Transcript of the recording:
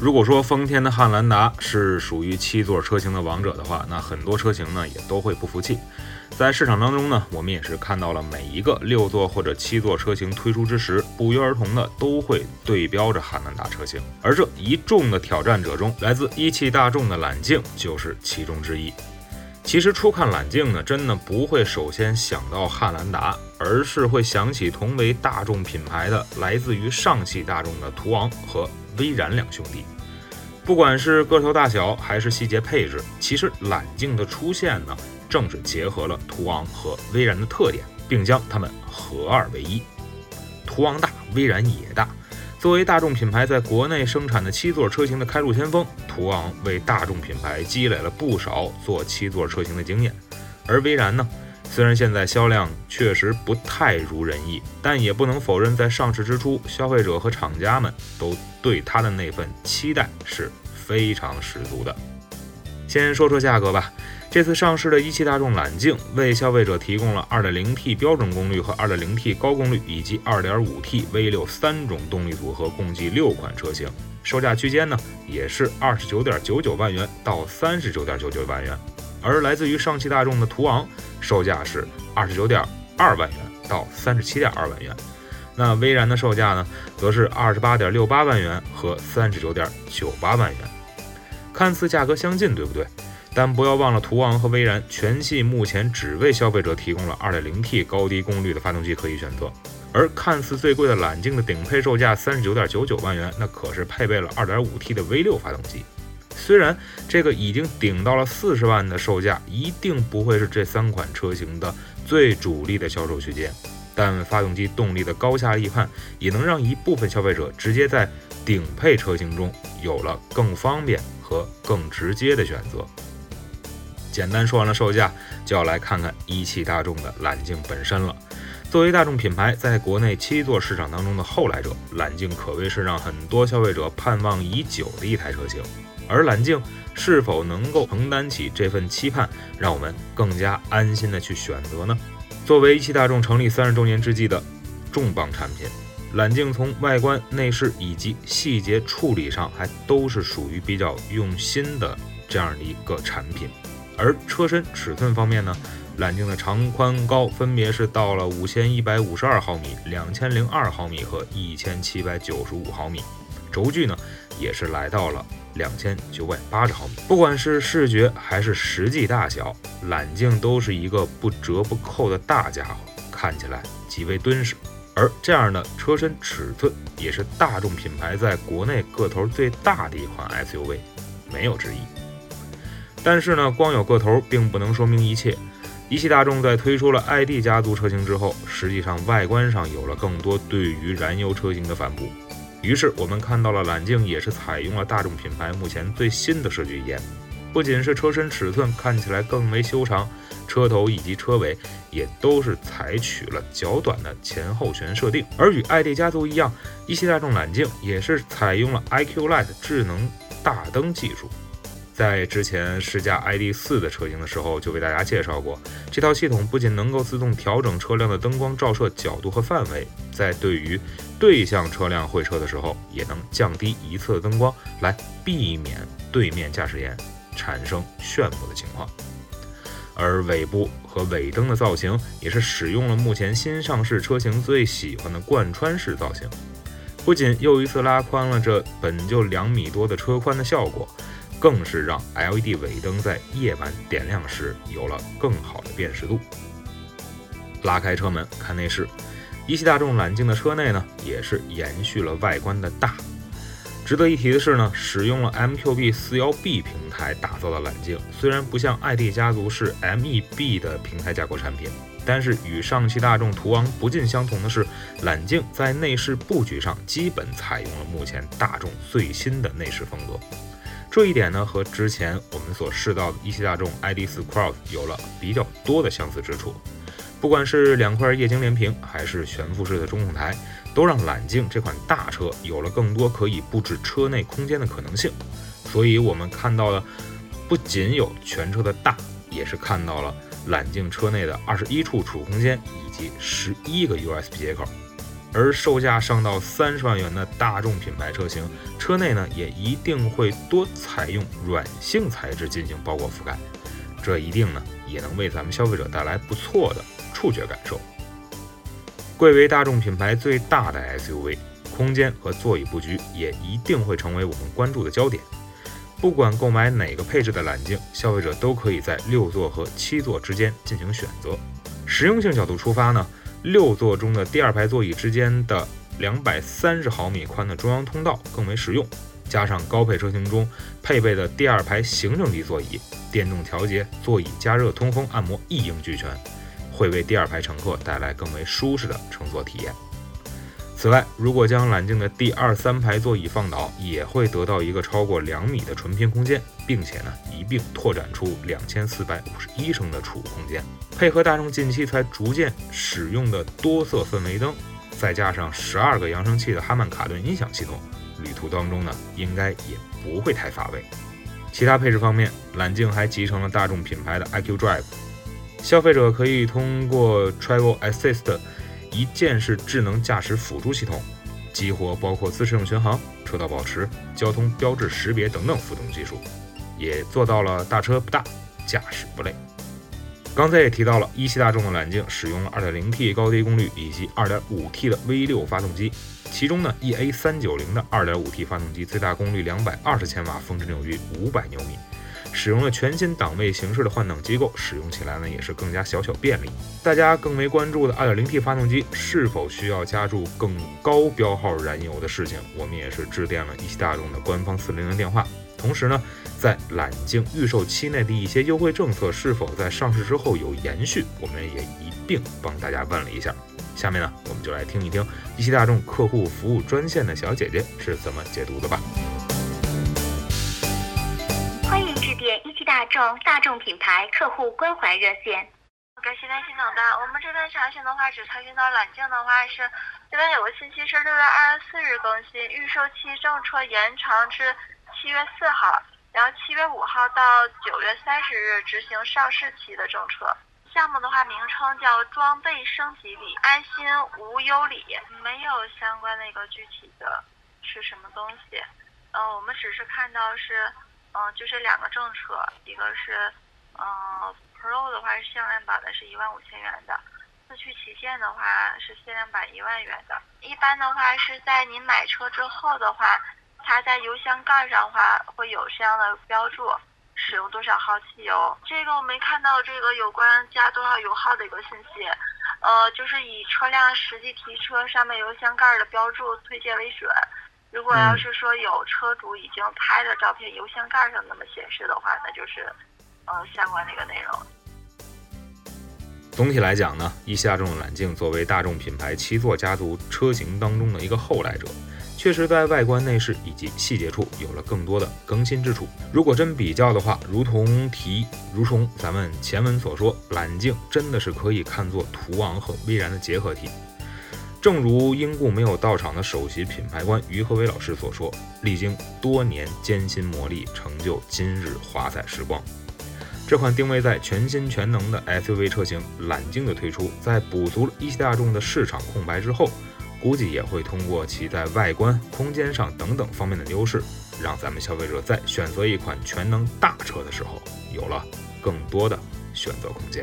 如果说丰田的汉兰达是属于七座车型的王者的话，那很多车型呢也都会不服气。在市场当中呢，我们也是看到了每一个六座或者七座车型推出之时，不约而同的都会对标着汉兰达车型。而这一众的挑战者中，来自一汽大众的揽境就是其中之一。其实初看揽境呢，真的不会首先想到汉兰达，而是会想起同为大众品牌的来自于上汽大众的途昂和。威然两兄弟，不管是个头大小还是细节配置，其实揽境的出现呢，正是结合了途昂和威然的特点，并将它们合二为一。途昂大，威然也大。作为大众品牌在国内生产的七座车型的开路先锋，途昂为大众品牌积累了不少做七座车型的经验，而威然呢？虽然现在销量确实不太如人意，但也不能否认，在上市之初，消费者和厂家们都对它的那份期待是非常十足的。先说说价格吧，这次上市的一汽大众揽境为消费者提供了 2.0T 标准功率和 2.0T 高功率以及 2.5T V6 三种动力组合，共计六款车型，售价区间呢也是29.99万元到39.99万元。而来自于上汽大众的途昂，售价是二十九点二万元到三十七点二万元，那威然的售价呢，则是二十八点六八万元和三十九点九八万元，看似价格相近，对不对？但不要忘了，途昂和威然全系目前只为消费者提供了二点零 T 高低功率的发动机可以选择，而看似最贵的揽境的顶配售价三十九点九九万元，那可是配备了二点五 T 的 V 六发动机。虽然这个已经顶到了四十万的售价，一定不会是这三款车型的最主力的销售区间，但发动机动力的高下立判，也能让一部分消费者直接在顶配车型中有了更方便和更直接的选择。简单说完了售价，就要来看看一汽大众的揽境本身了。作为大众品牌在国内七座市场当中的后来者，揽境可谓是让很多消费者盼望已久的一台车型。而揽境是否能够承担起这份期盼，让我们更加安心的去选择呢？作为一汽大众成立三十周年之际的重磅产品，揽境从外观、内饰以及细节处理上，还都是属于比较用心的这样的一个产品。而车身尺寸方面呢，揽境的长宽高分别是到了五千一百五十二毫米、两千零二毫米和一千七百九十五毫米，轴距呢也是来到了。两千九百八十毫米，不管是视觉还是实际大小，揽境都是一个不折不扣的大家伙，看起来极为敦实。而这样的车身尺寸，也是大众品牌在国内个头最大的一款 SUV，没有之一。但是呢，光有个头并不能说明一切。一汽大众在推出了 ID 家族车型之后，实际上外观上有了更多对于燃油车型的反哺。于是我们看到了揽境也是采用了大众品牌目前最新的设计语言，不仅是车身尺寸看起来更为修长，车头以及车尾也都是采取了较短的前后悬设定。而与 ID 家族一样，一汽大众揽境也是采用了 IQ Light 智能大灯技术。在之前试驾 ID 四的车型的时候，就为大家介绍过，这套系统不仅能够自动调整车辆的灯光照射角度和范围，在对于对向车辆会车的时候，也能降低一侧灯光，来避免对面驾驶员产生炫目的情况。而尾部和尾灯的造型，也是使用了目前新上市车型最喜欢的贯穿式造型，不仅又一次拉宽了这本就两米多的车宽的效果。更是让 LED 尾灯在夜晚点亮时有了更好的辨识度。拉开车门看内饰，一汽大众揽境的车内呢也是延续了外观的大。值得一提的是呢，使用了 MQB 四幺 B 平台打造的揽境，虽然不像 ID 家族是 MEB 的平台架构产品，但是与上汽大众途昂不尽相同的是，揽境在内饰布局上基本采用了目前大众最新的内饰风格。这一点呢，和之前我们所试到的一汽大众 ID.4 Cross 有了比较多的相似之处。不管是两块液晶连屏，还是悬浮式的中控台，都让揽境这款大车有了更多可以布置车内空间的可能性。所以，我们看到了不仅有全车的大，也是看到了。揽境车内的二十一处储物空间以及十一个 USB 接口，而售价上到三十万元的大众品牌车型，车内呢也一定会多采用软性材质进行包裹覆盖，这一定呢也能为咱们消费者带来不错的触觉感受。贵为大众品牌最大的 SUV，空间和座椅布局也一定会成为我们关注的焦点。不管购买哪个配置的揽境，消费者都可以在六座和七座之间进行选择。实用性角度出发呢，六座中的第二排座椅之间的两百三十毫米宽的中央通道更为实用，加上高配车型中配备的第二排行政级座椅，电动调节、座椅加热、通风、按摩一应俱全，会为第二排乘客带来更为舒适的乘坐体验。此外，如果将揽境的第二、三排座椅放倒，也会得到一个超过两米的纯平空间，并且呢，一并拓展出两千四百五十一升的储物空间。配合大众近期才逐渐使用的多色氛围灯，再加上十二个扬声器的哈曼卡顿音响系统，旅途当中呢，应该也不会太乏味。其他配置方面，揽境还集成了大众品牌的 iQ Drive，消费者可以通过 Travel Assist。一键式智能驾驶辅助系统，激活包括自适应巡航、车道保持、交通标志识别等等辅助技术，也做到了大车不大，驾驶不累。刚才也提到了，一汽大众的揽境使用了 2.0T 高低功率以及 2.5T 的 V6 发动机，其中呢，EA390 的 2.5T 发动机最大功率220千瓦，峰值扭矩500牛米。使用了全新档位形式的换挡机构，使用起来呢也是更加小巧便利。大家更为关注的 2.0T 发动机是否需要加注更高标号燃油的事情，我们也是致电了一汽大众的官方400电话。同时呢，在揽境预售期内的一些优惠政策是否在上市之后有延续，我们也一并帮大家问了一下。下面呢，我们就来听一听一汽大众客户服务专线的小姐姐是怎么解读的吧。大众大众品牌客户关怀热线，感谢耐心等待。我们这边查询的话，只查询到揽境的话是这边有个信息是六月二十四日更新，预售期政策延长至七月四号，然后七月五号到九月三十日执行上市期的政策。项目的话名称叫装备升级礼，安心无忧礼，没有相关的一个具体的是什么东西。嗯，我们只是看到是。嗯，就这两个政策，一个是，嗯，Pro 的话是限量版的，是一万五千元的；四驱旗舰的话是限量版一万元的。一般的话是在您买车之后的话，它在油箱盖上的话会有这样的标注，使用多少号汽油。这个我没看到这个有关加多少油耗的一个信息，呃，就是以车辆实际提车上面油箱盖的标注推荐为准。如果要是说有车主已经拍的照片，油箱盖上那么显示的话，那就是，呃，相关的一个内容。总体来讲呢，一汽大众的揽境作为大众品牌七座家族车型当中的一个后来者，确实在外观内饰以及细节处有了更多的更新之处。如果真比较的话，如同提，如同咱们前文所说，揽境真的是可以看作途昂和威然的结合体。正如英故没有到场的首席品牌官于和伟老师所说：“历经多年艰辛磨砺，成就今日华彩时光。”这款定位在全新全能的 SUV 车型揽境的推出，在补足了一汽大众的市场空白之后，估计也会通过其在外观、空间上等等方面的优势，让咱们消费者在选择一款全能大车的时候，有了更多的选择空间。